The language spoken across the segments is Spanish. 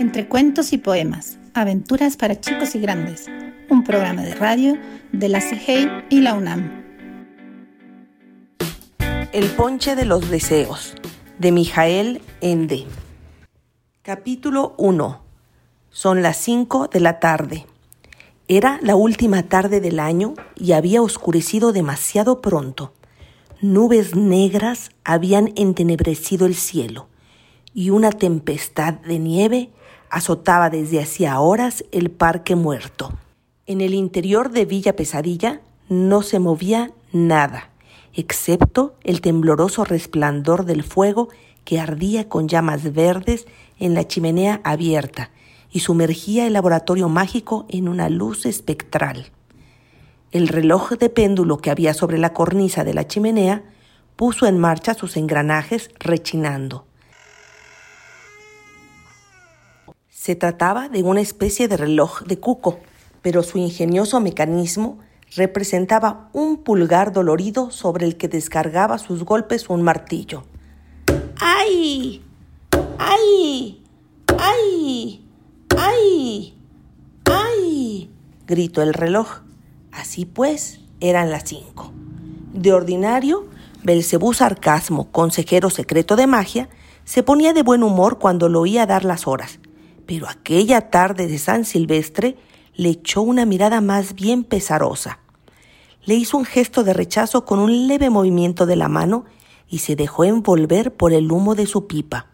Entre cuentos y poemas, aventuras para chicos y grandes, un programa de radio de la CGI y la UNAM. El ponche de los deseos, de Mijael Ende. Capítulo 1. Son las 5 de la tarde. Era la última tarde del año y había oscurecido demasiado pronto. Nubes negras habían entenebrecido el cielo y una tempestad de nieve azotaba desde hacía horas el parque muerto. En el interior de Villa Pesadilla no se movía nada, excepto el tembloroso resplandor del fuego que ardía con llamas verdes en la chimenea abierta y sumergía el laboratorio mágico en una luz espectral. El reloj de péndulo que había sobre la cornisa de la chimenea puso en marcha sus engranajes rechinando. Se trataba de una especie de reloj de cuco, pero su ingenioso mecanismo representaba un pulgar dolorido sobre el que descargaba sus golpes un martillo. ¡Ay! ¡Ay! ¡Ay! ¡Ay! ¡Ay! gritó el reloj. Así pues, eran las cinco. De ordinario, Belcebú Sarcasmo, consejero secreto de magia, se ponía de buen humor cuando lo oía dar las horas, pero aquella tarde de San Silvestre le echó una mirada más bien pesarosa. Le hizo un gesto de rechazo con un leve movimiento de la mano y se dejó envolver por el humo de su pipa.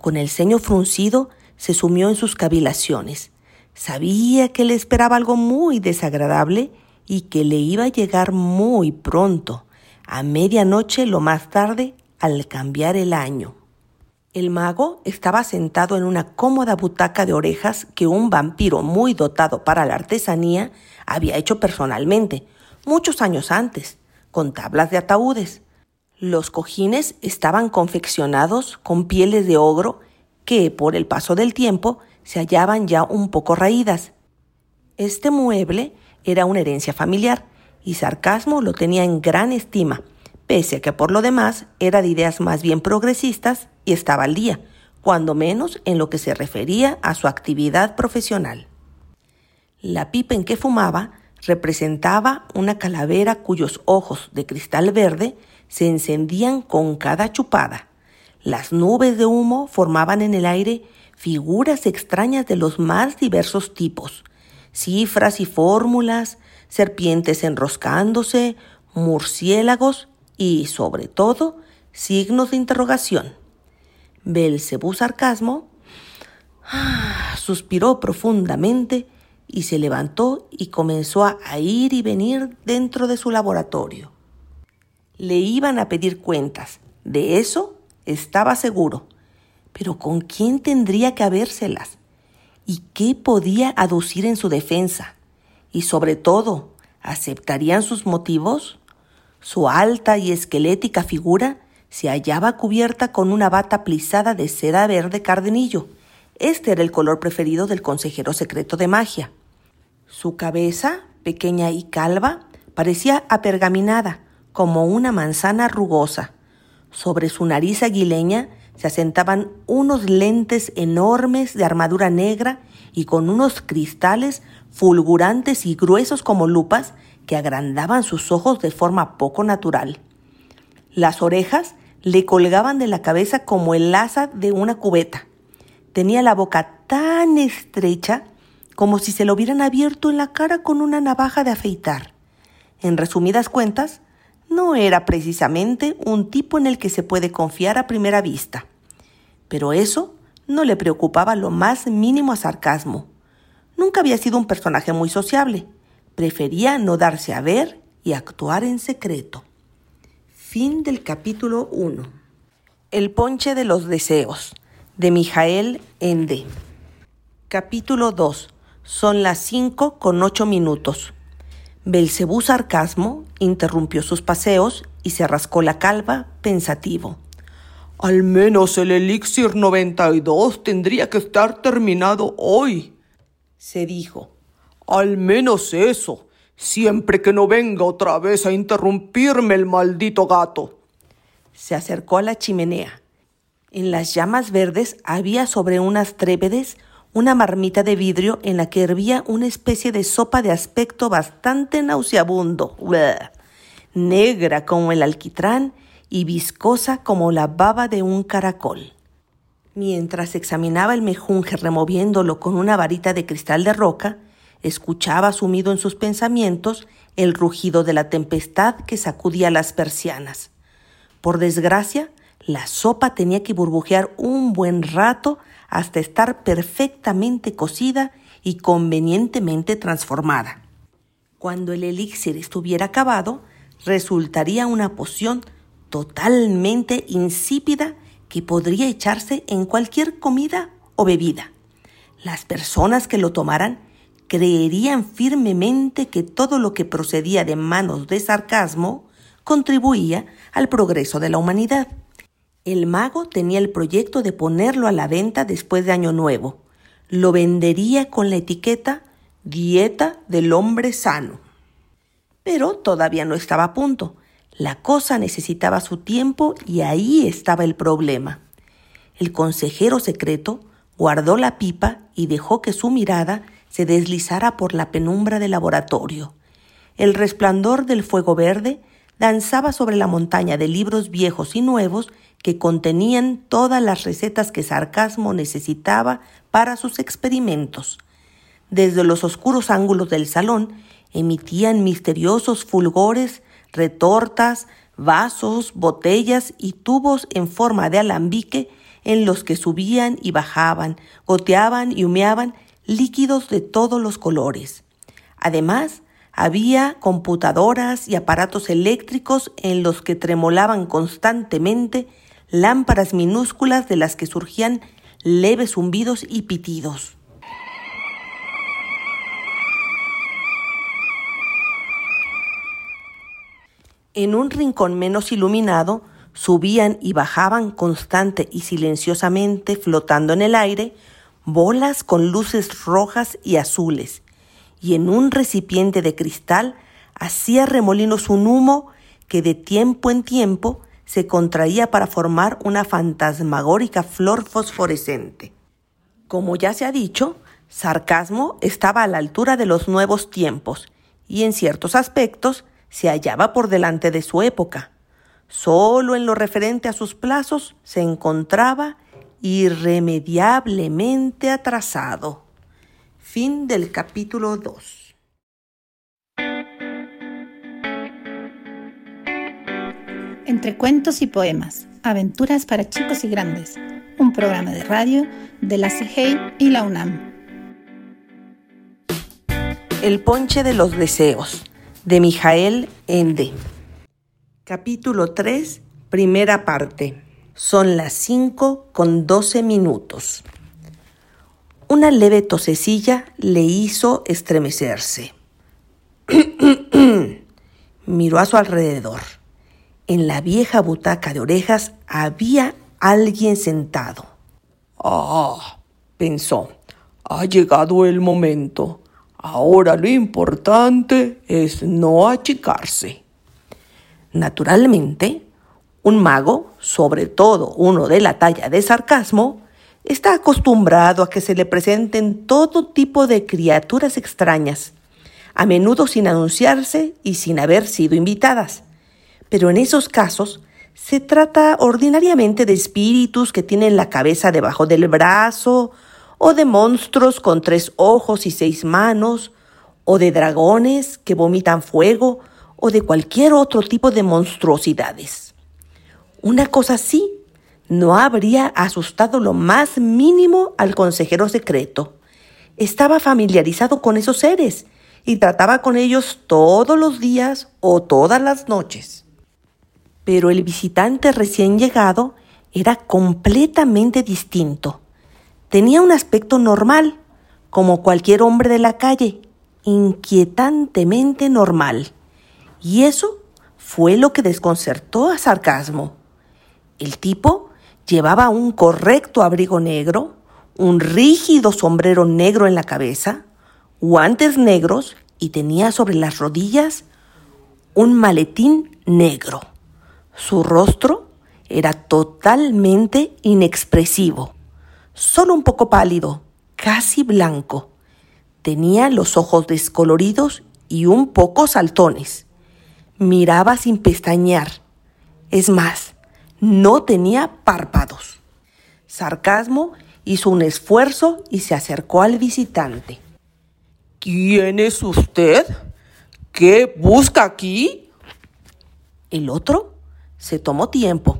Con el ceño fruncido, se sumió en sus cavilaciones. Sabía que le esperaba algo muy desagradable y que le iba a llegar muy pronto, a medianoche lo más tarde, al cambiar el año. El mago estaba sentado en una cómoda butaca de orejas que un vampiro muy dotado para la artesanía había hecho personalmente, muchos años antes, con tablas de ataúdes. Los cojines estaban confeccionados con pieles de ogro que, por el paso del tiempo, se hallaban ya un poco raídas. Este mueble era una herencia familiar y Sarcasmo lo tenía en gran estima, pese a que por lo demás era de ideas más bien progresistas y estaba al día, cuando menos en lo que se refería a su actividad profesional. La pipa en que fumaba representaba una calavera cuyos ojos de cristal verde se encendían con cada chupada. Las nubes de humo formaban en el aire figuras extrañas de los más diversos tipos, cifras y fórmulas, serpientes enroscándose, murciélagos y, sobre todo, signos de interrogación. Belcebú Sarcasmo ah, suspiró profundamente y se levantó y comenzó a ir y venir dentro de su laboratorio. Le iban a pedir cuentas, de eso estaba seguro. Pero ¿con quién tendría que habérselas? ¿Y qué podía aducir en su defensa? Y sobre todo, ¿aceptarían sus motivos? Su alta y esquelética figura se hallaba cubierta con una bata plisada de seda verde cardenillo. Este era el color preferido del consejero secreto de magia. Su cabeza, pequeña y calva, parecía apergaminada, como una manzana rugosa. Sobre su nariz aguileña se asentaban unos lentes enormes de armadura negra y con unos cristales fulgurantes y gruesos como lupas que agrandaban sus ojos de forma poco natural. Las orejas le colgaban de la cabeza como el asa de una cubeta. Tenía la boca tan estrecha como si se lo hubieran abierto en la cara con una navaja de afeitar. En resumidas cuentas, no era precisamente un tipo en el que se puede confiar a primera vista. Pero eso no le preocupaba lo más mínimo a sarcasmo. Nunca había sido un personaje muy sociable. Prefería no darse a ver y actuar en secreto. Fin del capítulo 1. El ponche de los deseos, de Mijael Ende. Capítulo 2. Son las 5 con 8 minutos. Belcebú Sarcasmo interrumpió sus paseos y se rascó la calva pensativo. Al menos el elixir 92 tendría que estar terminado hoy, se dijo. Al menos eso siempre que no venga otra vez a interrumpirme el maldito gato. Se acercó a la chimenea. En las llamas verdes había sobre unas trépedes una marmita de vidrio en la que hervía una especie de sopa de aspecto bastante nauseabundo, negra como el alquitrán y viscosa como la baba de un caracol. Mientras examinaba el mejunje removiéndolo con una varita de cristal de roca, escuchaba sumido en sus pensamientos el rugido de la tempestad que sacudía las persianas. Por desgracia, la sopa tenía que burbujear un buen rato hasta estar perfectamente cocida y convenientemente transformada. Cuando el elixir estuviera acabado, resultaría una poción totalmente insípida que podría echarse en cualquier comida o bebida. Las personas que lo tomaran creerían firmemente que todo lo que procedía de manos de sarcasmo contribuía al progreso de la humanidad. El mago tenía el proyecto de ponerlo a la venta después de Año Nuevo. Lo vendería con la etiqueta Dieta del hombre sano. Pero todavía no estaba a punto. La cosa necesitaba su tiempo y ahí estaba el problema. El consejero secreto guardó la pipa y dejó que su mirada se deslizara por la penumbra del laboratorio. El resplandor del fuego verde danzaba sobre la montaña de libros viejos y nuevos que contenían todas las recetas que Sarcasmo necesitaba para sus experimentos. Desde los oscuros ángulos del salón emitían misteriosos fulgores, retortas, vasos, botellas y tubos en forma de alambique en los que subían y bajaban, goteaban y humeaban líquidos de todos los colores. Además, había computadoras y aparatos eléctricos en los que tremolaban constantemente lámparas minúsculas de las que surgían leves zumbidos y pitidos. En un rincón menos iluminado subían y bajaban constante y silenciosamente flotando en el aire bolas con luces rojas y azules, y en un recipiente de cristal hacía remolinos un humo que de tiempo en tiempo se contraía para formar una fantasmagórica flor fosforescente. Como ya se ha dicho, sarcasmo estaba a la altura de los nuevos tiempos y en ciertos aspectos se hallaba por delante de su época. Solo en lo referente a sus plazos se encontraba irremediablemente atrasado. Fin del capítulo 2. Entre cuentos y poemas, aventuras para chicos y grandes, un programa de radio de la CIGEI y la UNAM. El ponche de los deseos, de Mijael Ende. Capítulo 3, primera parte. Son las 5 con 12 minutos. Una leve tosecilla le hizo estremecerse. Miró a su alrededor. En la vieja butaca de orejas había alguien sentado. Ah, pensó, ha llegado el momento. Ahora lo importante es no achicarse. Naturalmente, un mago, sobre todo uno de la talla de sarcasmo, está acostumbrado a que se le presenten todo tipo de criaturas extrañas, a menudo sin anunciarse y sin haber sido invitadas. Pero en esos casos se trata ordinariamente de espíritus que tienen la cabeza debajo del brazo, o de monstruos con tres ojos y seis manos, o de dragones que vomitan fuego, o de cualquier otro tipo de monstruosidades. Una cosa así no habría asustado lo más mínimo al consejero secreto. Estaba familiarizado con esos seres y trataba con ellos todos los días o todas las noches. Pero el visitante recién llegado era completamente distinto. Tenía un aspecto normal, como cualquier hombre de la calle, inquietantemente normal. Y eso fue lo que desconcertó a Sarcasmo. El tipo llevaba un correcto abrigo negro, un rígido sombrero negro en la cabeza, guantes negros y tenía sobre las rodillas un maletín negro. Su rostro era totalmente inexpresivo, solo un poco pálido, casi blanco. Tenía los ojos descoloridos y un poco saltones. Miraba sin pestañear. Es más, no tenía párpados. Sarcasmo hizo un esfuerzo y se acercó al visitante. ¿Quién es usted? ¿Qué busca aquí? El otro se tomó tiempo.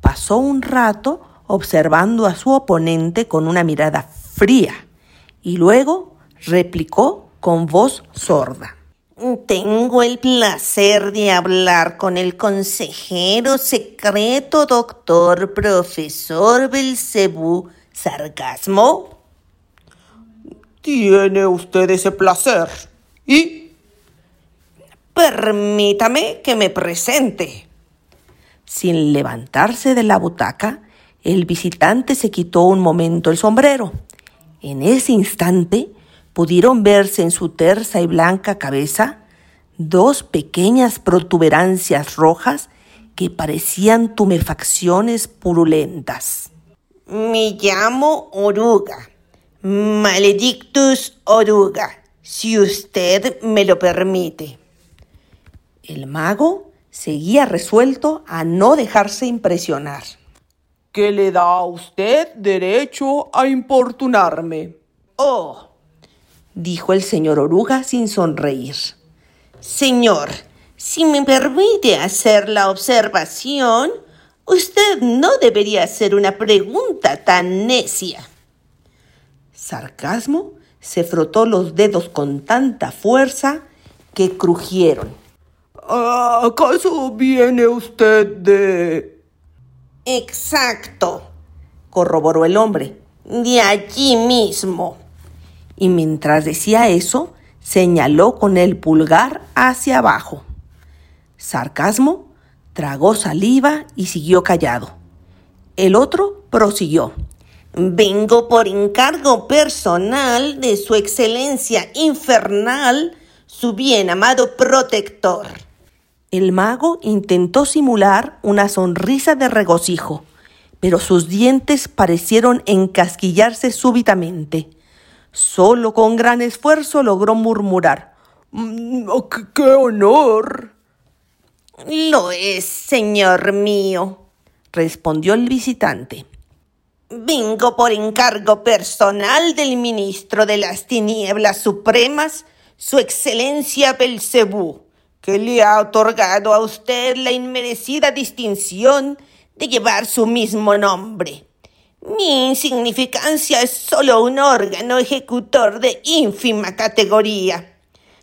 Pasó un rato observando a su oponente con una mirada fría y luego replicó con voz sorda. Tengo el placer de hablar con el consejero secreto doctor profesor Belcebú Sarcasmo. Tiene usted ese placer. ¿Y? Permítame que me presente. Sin levantarse de la butaca, el visitante se quitó un momento el sombrero. En ese instante pudieron verse en su tersa y blanca cabeza dos pequeñas protuberancias rojas que parecían tumefacciones purulentas. Me llamo Oruga, Maledictus Oruga, si usted me lo permite. El mago seguía resuelto a no dejarse impresionar. ¿Qué le da a usted derecho a importunarme? Oh, dijo el señor Oruga sin sonreír. Señor, si me permite hacer la observación, usted no debería hacer una pregunta tan necia. Sarcasmo se frotó los dedos con tanta fuerza que crujieron. ¿Acaso viene usted de... Exacto, corroboró el hombre. De allí mismo. Y mientras decía eso, señaló con el pulgar hacia abajo. Sarcasmo tragó saliva y siguió callado. El otro prosiguió. Vengo por encargo personal de Su Excelencia Infernal, su bien amado protector. El mago intentó simular una sonrisa de regocijo, pero sus dientes parecieron encasquillarse súbitamente. Solo con gran esfuerzo logró murmurar. Mm, oh, ¡Qué honor! Lo es, señor mío, respondió el visitante. Vengo por encargo personal del ministro de las tinieblas supremas, su excelencia Belcebú, que le ha otorgado a usted la inmerecida distinción de llevar su mismo nombre. Mi insignificancia es solo un órgano ejecutor de ínfima categoría.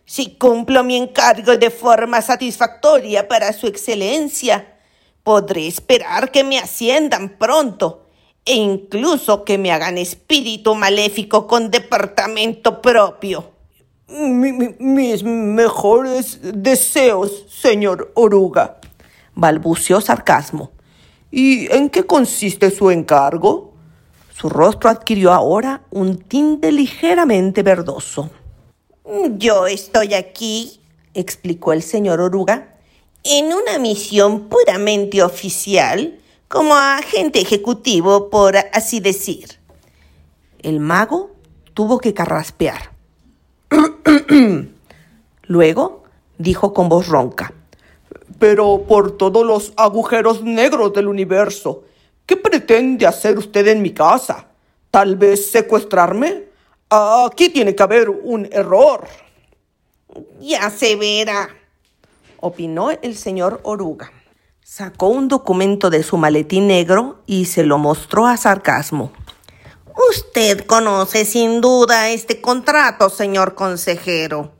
Si cumplo mi encargo de forma satisfactoria para su excelencia, podré esperar que me asciendan pronto e incluso que me hagan espíritu maléfico con departamento propio. mis mejores deseos, señor Oruga, balbuceó sarcasmo. ¿Y en qué consiste su encargo? Su rostro adquirió ahora un tinte ligeramente verdoso. Yo estoy aquí, explicó el señor Oruga, en una misión puramente oficial, como agente ejecutivo, por así decir. El mago tuvo que carraspear. Luego dijo con voz ronca. Pero por todos los agujeros negros del universo, ¿Qué pretende hacer usted en mi casa? ¿Tal vez secuestrarme? Aquí tiene que haber un error. Ya se verá, opinó el señor Oruga. Sacó un documento de su maletín negro y se lo mostró a sarcasmo. Usted conoce sin duda este contrato, señor consejero.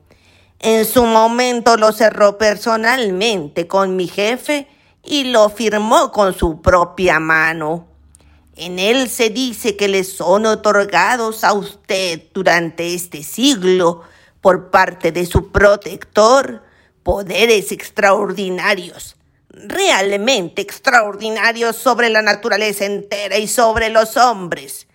En su momento lo cerró personalmente con mi jefe y lo firmó con su propia mano. En él se dice que le son otorgados a usted durante este siglo por parte de su protector poderes extraordinarios, realmente extraordinarios sobre la naturaleza entera y sobre los hombres.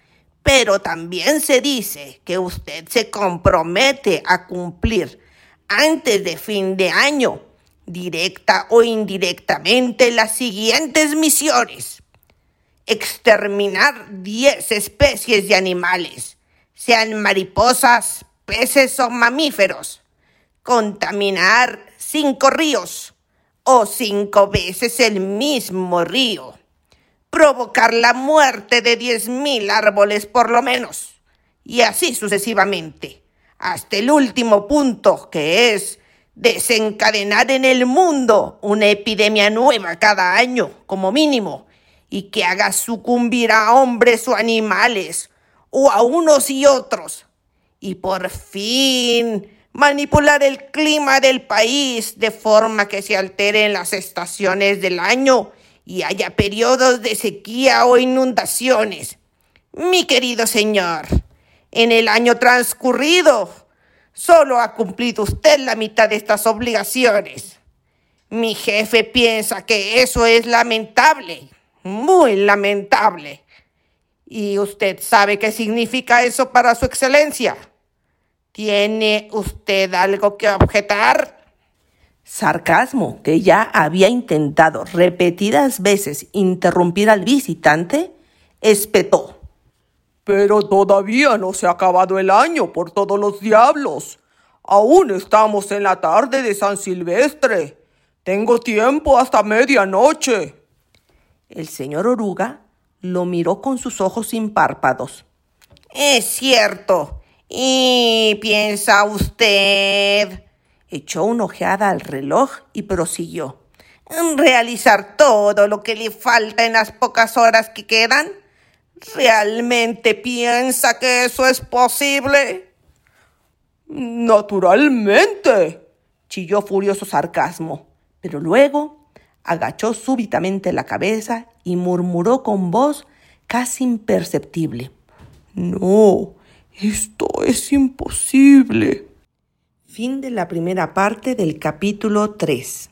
Pero también se dice que usted se compromete a cumplir antes de fin de año directa o indirectamente, las siguientes misiones. Exterminar 10 especies de animales, sean mariposas, peces o mamíferos. Contaminar cinco ríos o cinco veces el mismo río. Provocar la muerte de 10.000 árboles por lo menos. Y así sucesivamente. Hasta el último punto, que es desencadenar en el mundo una epidemia nueva cada año, como mínimo, y que haga sucumbir a hombres o animales, o a unos y otros. Y por fin manipular el clima del país de forma que se alteren las estaciones del año y haya periodos de sequía o inundaciones. Mi querido señor, en el año transcurrido, solo ha cumplido usted la mitad de estas obligaciones. Mi jefe piensa que eso es lamentable, muy lamentable. ¿Y usted sabe qué significa eso para su excelencia? ¿Tiene usted algo que objetar? Sarcasmo, que ya había intentado repetidas veces interrumpir al visitante, espetó. Pero todavía no se ha acabado el año por todos los diablos. Aún estamos en la tarde de San Silvestre. Tengo tiempo hasta medianoche. El señor Oruga lo miró con sus ojos sin párpados. Es cierto. ¿Y piensa usted? Echó una ojeada al reloj y prosiguió. ¿Realizar todo lo que le falta en las pocas horas que quedan? ¿Realmente piensa que eso es posible? Naturalmente, chilló furioso sarcasmo, pero luego agachó súbitamente la cabeza y murmuró con voz casi imperceptible. No, esto es imposible. Fin de la primera parte del capítulo 3.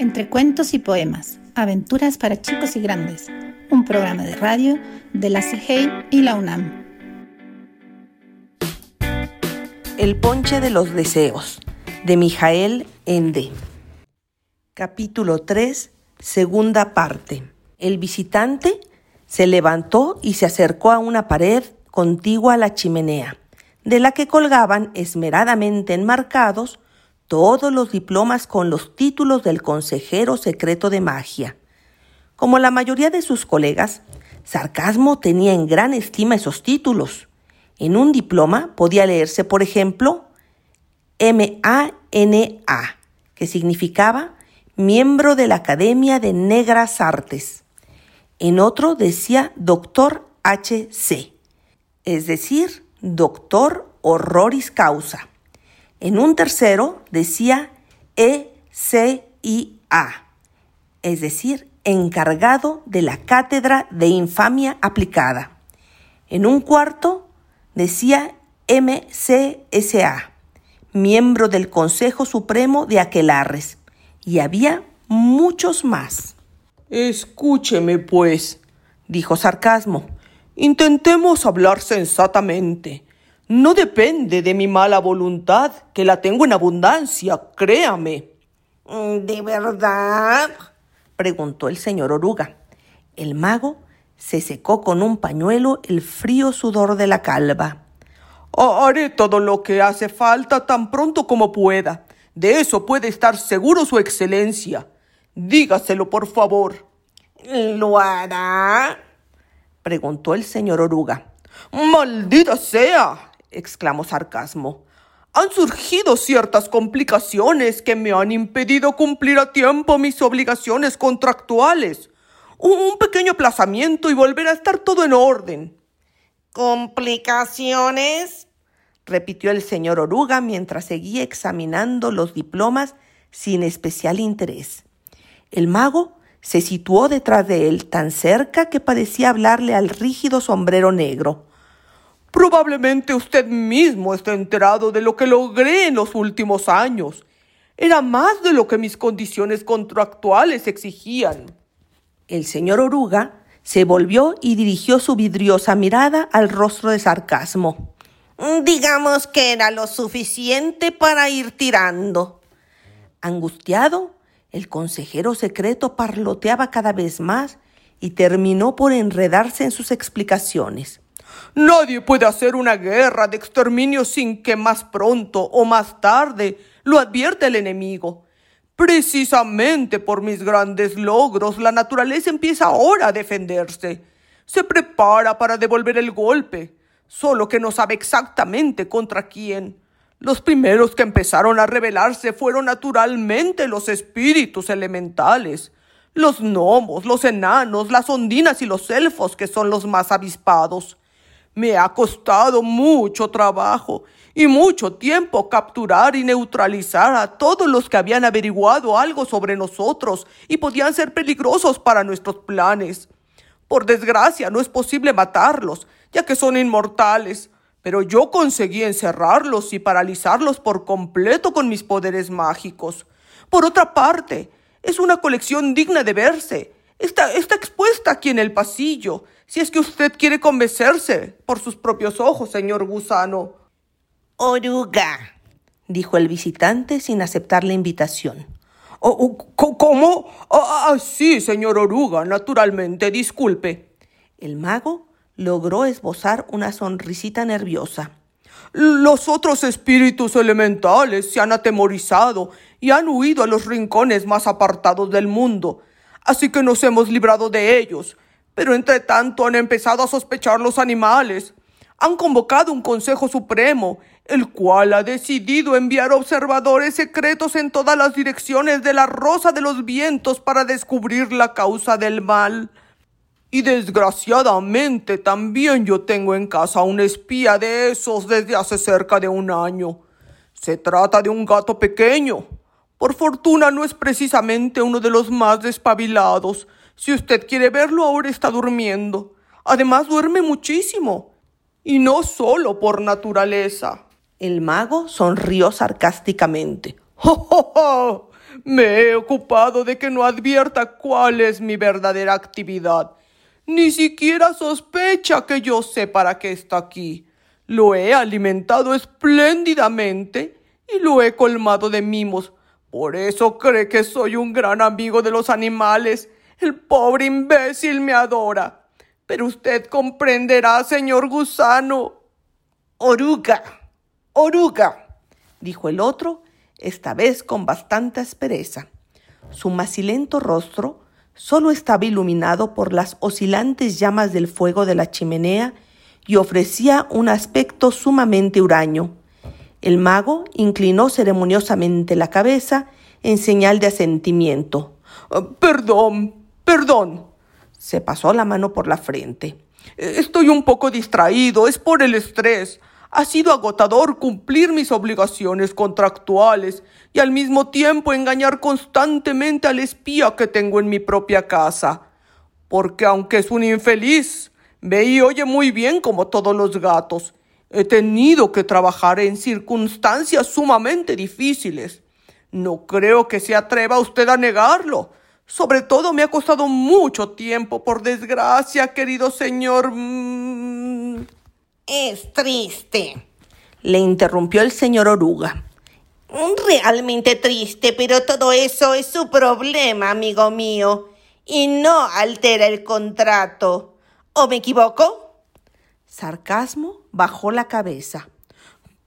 Entre cuentos y poemas, aventuras para chicos y grandes, un programa de radio de la CIGEI y la UNAM. El ponche de los deseos, de Mijael Ende. Capítulo 3, segunda parte. El visitante se levantó y se acercó a una pared contigua a la chimenea, de la que colgaban esmeradamente enmarcados todos los diplomas con los títulos del consejero secreto de magia. Como la mayoría de sus colegas, Sarcasmo tenía en gran estima esos títulos. En un diploma podía leerse, por ejemplo, M-A-N-A, que significaba miembro de la Academia de Negras Artes. En otro decía doctor HC, es decir, doctor horroris causa. En un tercero decía ECIA, es decir, encargado de la cátedra de infamia aplicada. En un cuarto decía MCSA, miembro del Consejo Supremo de Aquelarres, y había muchos más. Escúcheme, pues, dijo sarcasmo. Intentemos hablar sensatamente. No depende de mi mala voluntad, que la tengo en abundancia, créame. Mm, ¿De verdad? preguntó el señor Oruga. El mago se secó con un pañuelo el frío sudor de la calva. Haré todo lo que hace falta tan pronto como pueda. De eso puede estar seguro su excelencia. Dígaselo, por favor. ¿Lo hará? preguntó el señor Oruga. ¡Maldita sea! Exclamó sarcasmo. Han surgido ciertas complicaciones que me han impedido cumplir a tiempo mis obligaciones contractuales. Un pequeño aplazamiento y volver a estar todo en orden. ¿Complicaciones? repitió el señor Oruga mientras seguía examinando los diplomas sin especial interés. El mago se situó detrás de él tan cerca que parecía hablarle al rígido sombrero negro. Probablemente usted mismo está enterado de lo que logré en los últimos años. Era más de lo que mis condiciones contractuales exigían. El señor Oruga se volvió y dirigió su vidriosa mirada al rostro de sarcasmo. Digamos que era lo suficiente para ir tirando. Angustiado, el consejero secreto parloteaba cada vez más y terminó por enredarse en sus explicaciones. Nadie puede hacer una guerra de exterminio sin que más pronto o más tarde lo advierta el enemigo. Precisamente por mis grandes logros, la naturaleza empieza ahora a defenderse. Se prepara para devolver el golpe, solo que no sabe exactamente contra quién. Los primeros que empezaron a rebelarse fueron naturalmente los espíritus elementales, los gnomos, los enanos, las ondinas y los elfos, que son los más avispados. Me ha costado mucho trabajo y mucho tiempo capturar y neutralizar a todos los que habían averiguado algo sobre nosotros y podían ser peligrosos para nuestros planes. Por desgracia, no es posible matarlos, ya que son inmortales pero yo conseguí encerrarlos y paralizarlos por completo con mis poderes mágicos. Por otra parte, es una colección digna de verse. Está, está expuesta aquí en el pasillo, si es que usted quiere convencerse por sus propios ojos, señor gusano. Oruga, dijo el visitante sin aceptar la invitación. Oh, oh, ¿Cómo? Ah, ah, sí, señor Oruga, naturalmente, disculpe. El mago logró esbozar una sonrisita nerviosa. Los otros espíritus elementales se han atemorizado y han huido a los rincones más apartados del mundo, así que nos hemos librado de ellos. Pero entre tanto han empezado a sospechar los animales. Han convocado un Consejo Supremo, el cual ha decidido enviar observadores secretos en todas las direcciones de la Rosa de los Vientos para descubrir la causa del mal. Y desgraciadamente también yo tengo en casa un espía de esos desde hace cerca de un año. Se trata de un gato pequeño. Por fortuna no es precisamente uno de los más despabilados. Si usted quiere verlo, ahora está durmiendo. Además duerme muchísimo. Y no solo por naturaleza. El mago sonrió sarcásticamente. ¡Oh, Me he ocupado de que no advierta cuál es mi verdadera actividad ni siquiera sospecha que yo sé para qué está aquí. Lo he alimentado espléndidamente y lo he colmado de mimos. Por eso cree que soy un gran amigo de los animales. El pobre imbécil me adora. Pero usted comprenderá, señor gusano. Oruga, oruga, dijo el otro, esta vez con bastante aspereza. Su macilento rostro solo estaba iluminado por las oscilantes llamas del fuego de la chimenea y ofrecía un aspecto sumamente huraño. El mago inclinó ceremoniosamente la cabeza en señal de asentimiento. Perdón, perdón. Se pasó la mano por la frente. Estoy un poco distraído, es por el estrés. Ha sido agotador cumplir mis obligaciones contractuales y al mismo tiempo engañar constantemente al espía que tengo en mi propia casa. Porque aunque es un infeliz, ve y oye muy bien como todos los gatos. He tenido que trabajar en circunstancias sumamente difíciles. No creo que se atreva usted a negarlo. Sobre todo me ha costado mucho tiempo, por desgracia, querido señor. Mm, es triste. Le interrumpió el señor Oruga. Realmente triste, pero todo eso es su problema, amigo mío, y no altera el contrato. ¿O me equivoco? Sarcasmo bajó la cabeza.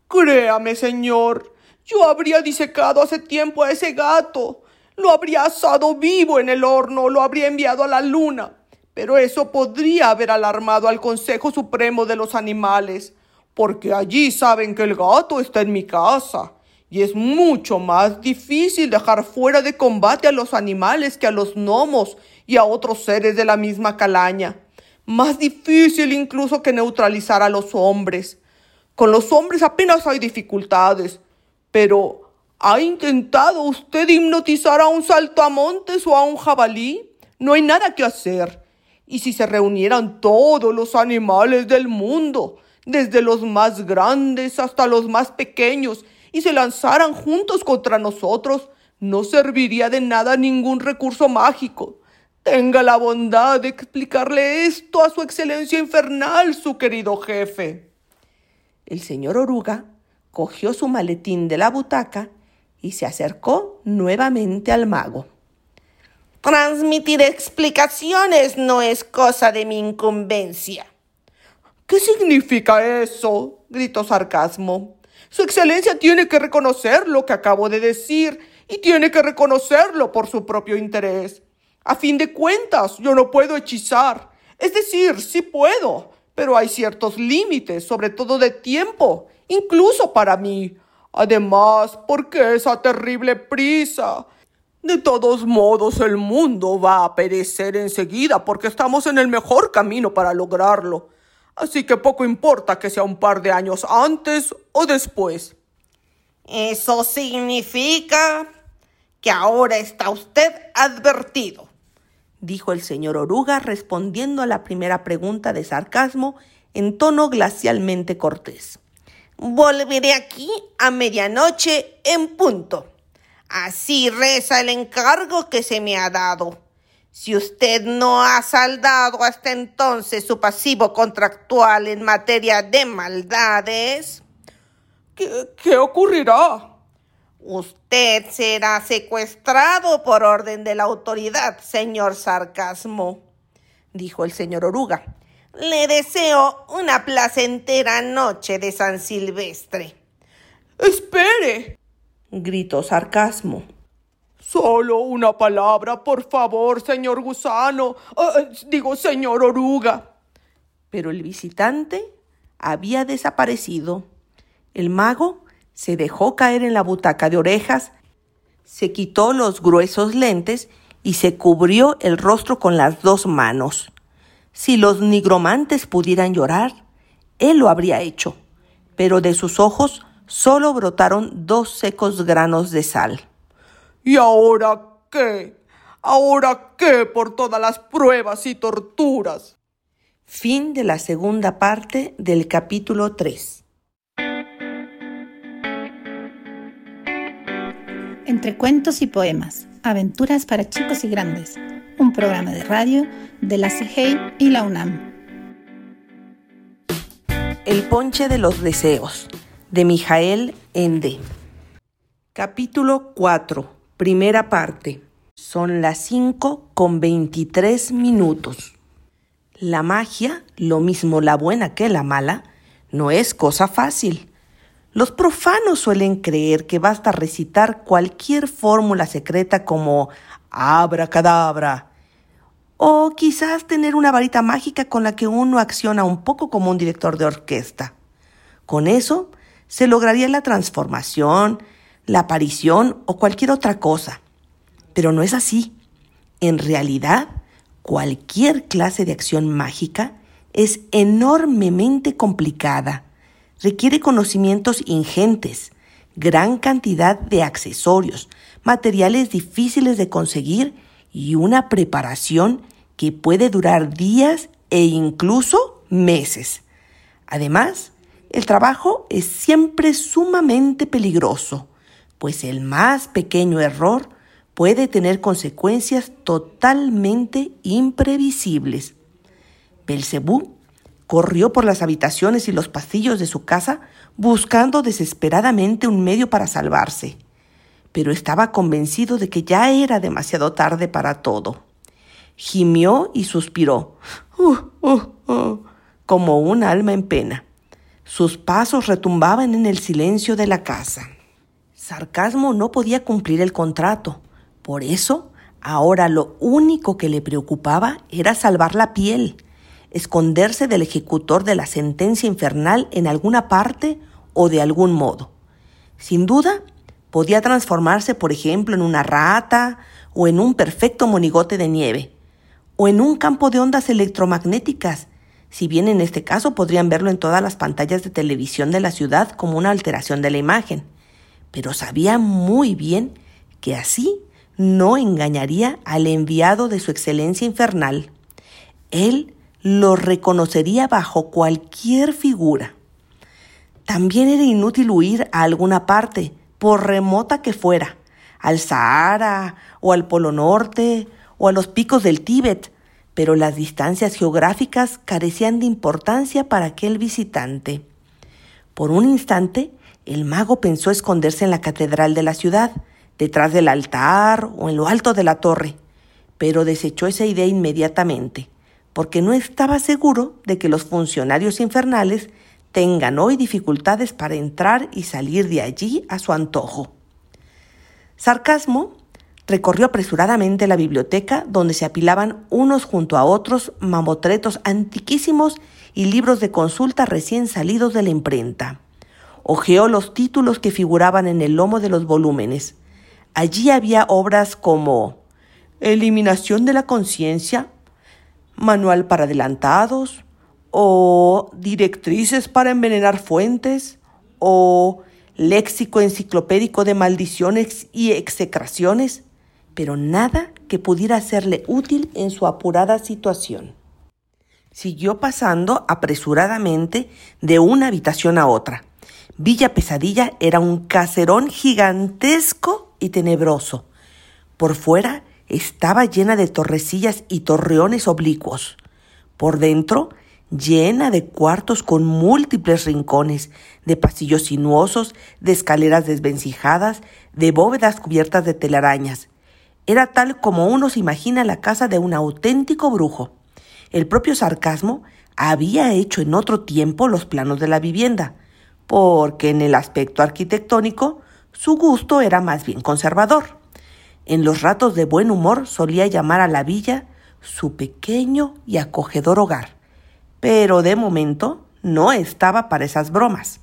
Créame, señor, yo habría disecado hace tiempo a ese gato. Lo habría asado vivo en el horno, lo habría enviado a la luna. Pero eso podría haber alarmado al Consejo Supremo de los Animales, porque allí saben que el gato está en mi casa, y es mucho más difícil dejar fuera de combate a los animales que a los gnomos y a otros seres de la misma calaña. Más difícil incluso que neutralizar a los hombres. Con los hombres apenas hay dificultades, pero ¿ha intentado usted hipnotizar a un saltamontes o a un jabalí? No hay nada que hacer. Y si se reunieran todos los animales del mundo, desde los más grandes hasta los más pequeños, y se lanzaran juntos contra nosotros, no serviría de nada ningún recurso mágico. Tenga la bondad de explicarle esto a su excelencia infernal, su querido jefe. El señor Oruga cogió su maletín de la butaca y se acercó nuevamente al mago. Transmitir explicaciones no es cosa de mi incumbencia. ¿Qué significa eso? gritó sarcasmo. Su excelencia tiene que reconocer lo que acabo de decir y tiene que reconocerlo por su propio interés. A fin de cuentas, yo no puedo hechizar. Es decir, sí puedo, pero hay ciertos límites, sobre todo de tiempo, incluso para mí. Además, ¿por qué esa terrible prisa? De todos modos, el mundo va a perecer enseguida porque estamos en el mejor camino para lograrlo. Así que poco importa que sea un par de años antes o después. Eso significa que ahora está usted advertido, dijo el señor Oruga respondiendo a la primera pregunta de sarcasmo en tono glacialmente cortés. Volveré aquí a medianoche en punto. Así reza el encargo que se me ha dado. Si usted no ha saldado hasta entonces su pasivo contractual en materia de maldades, ¿qué, ocurrirá? Usted será secuestrado por orden de la autoridad, señor Sarcasmo, dijo el señor Oruga. Le deseo una placentera noche de San Silvestre. Espere, gritó Sarcasmo. Solo una palabra, por favor, señor gusano. Ah, eh, digo, señor oruga. Pero el visitante había desaparecido. El mago se dejó caer en la butaca de orejas, se quitó los gruesos lentes y se cubrió el rostro con las dos manos. Si los nigromantes pudieran llorar, él lo habría hecho, pero de sus ojos solo brotaron dos secos granos de sal. ¿Y ahora qué? ¿Ahora qué por todas las pruebas y torturas? Fin de la segunda parte del capítulo 3. Entre cuentos y poemas, aventuras para chicos y grandes, un programa de radio de la CIGEI y la UNAM. El ponche de los deseos, de Mijael Ende. Capítulo 4 Primera parte. Son las 5 con 23 minutos. La magia, lo mismo la buena que la mala, no es cosa fácil. Los profanos suelen creer que basta recitar cualquier fórmula secreta como abracadabra, o quizás tener una varita mágica con la que uno acciona un poco como un director de orquesta. Con eso se lograría la transformación, la aparición o cualquier otra cosa. Pero no es así. En realidad, cualquier clase de acción mágica es enormemente complicada. Requiere conocimientos ingentes, gran cantidad de accesorios, materiales difíciles de conseguir y una preparación que puede durar días e incluso meses. Además, el trabajo es siempre sumamente peligroso pues el más pequeño error puede tener consecuencias totalmente imprevisibles. Belcebú corrió por las habitaciones y los pasillos de su casa buscando desesperadamente un medio para salvarse, pero estaba convencido de que ya era demasiado tarde para todo. Gimió y suspiró, uh, uh, uh, como un alma en pena. Sus pasos retumbaban en el silencio de la casa. Sarcasmo no podía cumplir el contrato. Por eso, ahora lo único que le preocupaba era salvar la piel, esconderse del ejecutor de la sentencia infernal en alguna parte o de algún modo. Sin duda, podía transformarse, por ejemplo, en una rata o en un perfecto monigote de nieve, o en un campo de ondas electromagnéticas, si bien en este caso podrían verlo en todas las pantallas de televisión de la ciudad como una alteración de la imagen pero sabía muy bien que así no engañaría al enviado de su excelencia infernal. Él lo reconocería bajo cualquier figura. También era inútil huir a alguna parte, por remota que fuera, al Sahara o al Polo Norte o a los picos del Tíbet, pero las distancias geográficas carecían de importancia para aquel visitante. Por un instante, el mago pensó esconderse en la catedral de la ciudad, detrás del altar o en lo alto de la torre, pero desechó esa idea inmediatamente, porque no estaba seguro de que los funcionarios infernales tengan hoy dificultades para entrar y salir de allí a su antojo. Sarcasmo recorrió apresuradamente la biblioteca donde se apilaban unos junto a otros mamotretos antiquísimos y libros de consulta recién salidos de la imprenta. Ojeó los títulos que figuraban en el lomo de los volúmenes. Allí había obras como Eliminación de la conciencia, Manual para adelantados, o Directrices para envenenar fuentes, o Léxico enciclopédico de maldiciones y execraciones, pero nada que pudiera serle útil en su apurada situación. Siguió pasando apresuradamente de una habitación a otra. Villa Pesadilla era un caserón gigantesco y tenebroso. Por fuera estaba llena de torrecillas y torreones oblicuos. Por dentro, llena de cuartos con múltiples rincones, de pasillos sinuosos, de escaleras desvencijadas, de bóvedas cubiertas de telarañas. Era tal como uno se imagina la casa de un auténtico brujo. El propio sarcasmo había hecho en otro tiempo los planos de la vivienda, porque en el aspecto arquitectónico su gusto era más bien conservador. En los ratos de buen humor solía llamar a la villa su pequeño y acogedor hogar, pero de momento no estaba para esas bromas.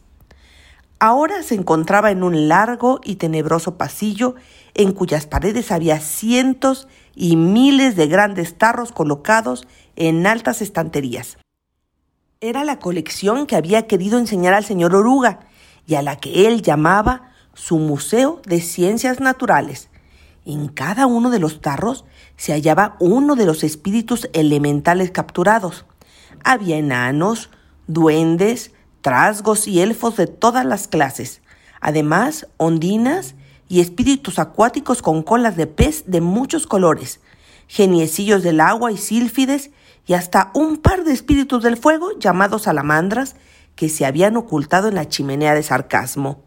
Ahora se encontraba en un largo y tenebroso pasillo en cuyas paredes había cientos y miles de grandes tarros colocados en altas estanterías. Era la colección que había querido enseñar al señor Oruga y a la que él llamaba su Museo de Ciencias Naturales. En cada uno de los tarros se hallaba uno de los espíritus elementales capturados. Había enanos, duendes, trasgos y elfos de todas las clases, además ondinas y espíritus acuáticos con colas de pez de muchos colores, geniecillos del agua y sílfides y hasta un par de espíritus del fuego llamados salamandras que se habían ocultado en la chimenea de sarcasmo.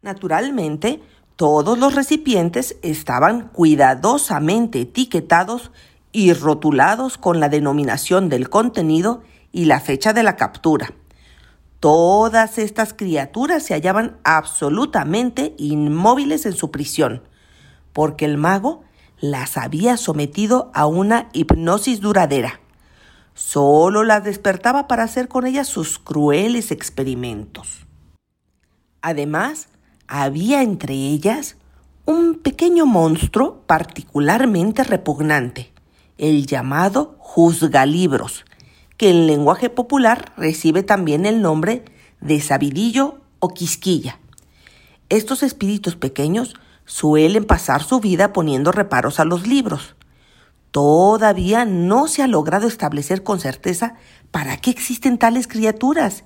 Naturalmente, todos los recipientes estaban cuidadosamente etiquetados y rotulados con la denominación del contenido y la fecha de la captura. Todas estas criaturas se hallaban absolutamente inmóviles en su prisión, porque el mago las había sometido a una hipnosis duradera. Solo las despertaba para hacer con ellas sus crueles experimentos. Además, había entre ellas un pequeño monstruo particularmente repugnante, el llamado juzgalibros, que en lenguaje popular recibe también el nombre de sabidillo o quisquilla. Estos espíritus pequeños suelen pasar su vida poniendo reparos a los libros, Todavía no se ha logrado establecer con certeza para qué existen tales criaturas.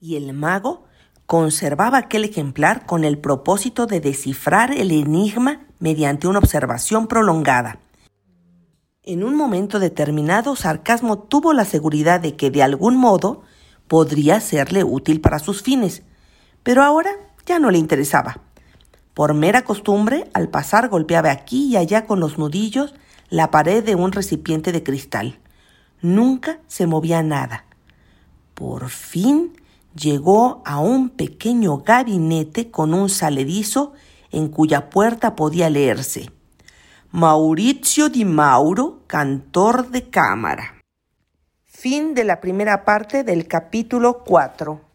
Y el mago conservaba aquel ejemplar con el propósito de descifrar el enigma mediante una observación prolongada. En un momento determinado, Sarcasmo tuvo la seguridad de que de algún modo podría serle útil para sus fines, pero ahora ya no le interesaba. Por mera costumbre, al pasar golpeaba aquí y allá con los nudillos la pared de un recipiente de cristal. Nunca se movía nada. Por fin llegó a un pequeño gabinete con un saledizo en cuya puerta podía leerse Maurizio Di Mauro, cantor de cámara. Fin de la primera parte del capítulo 4.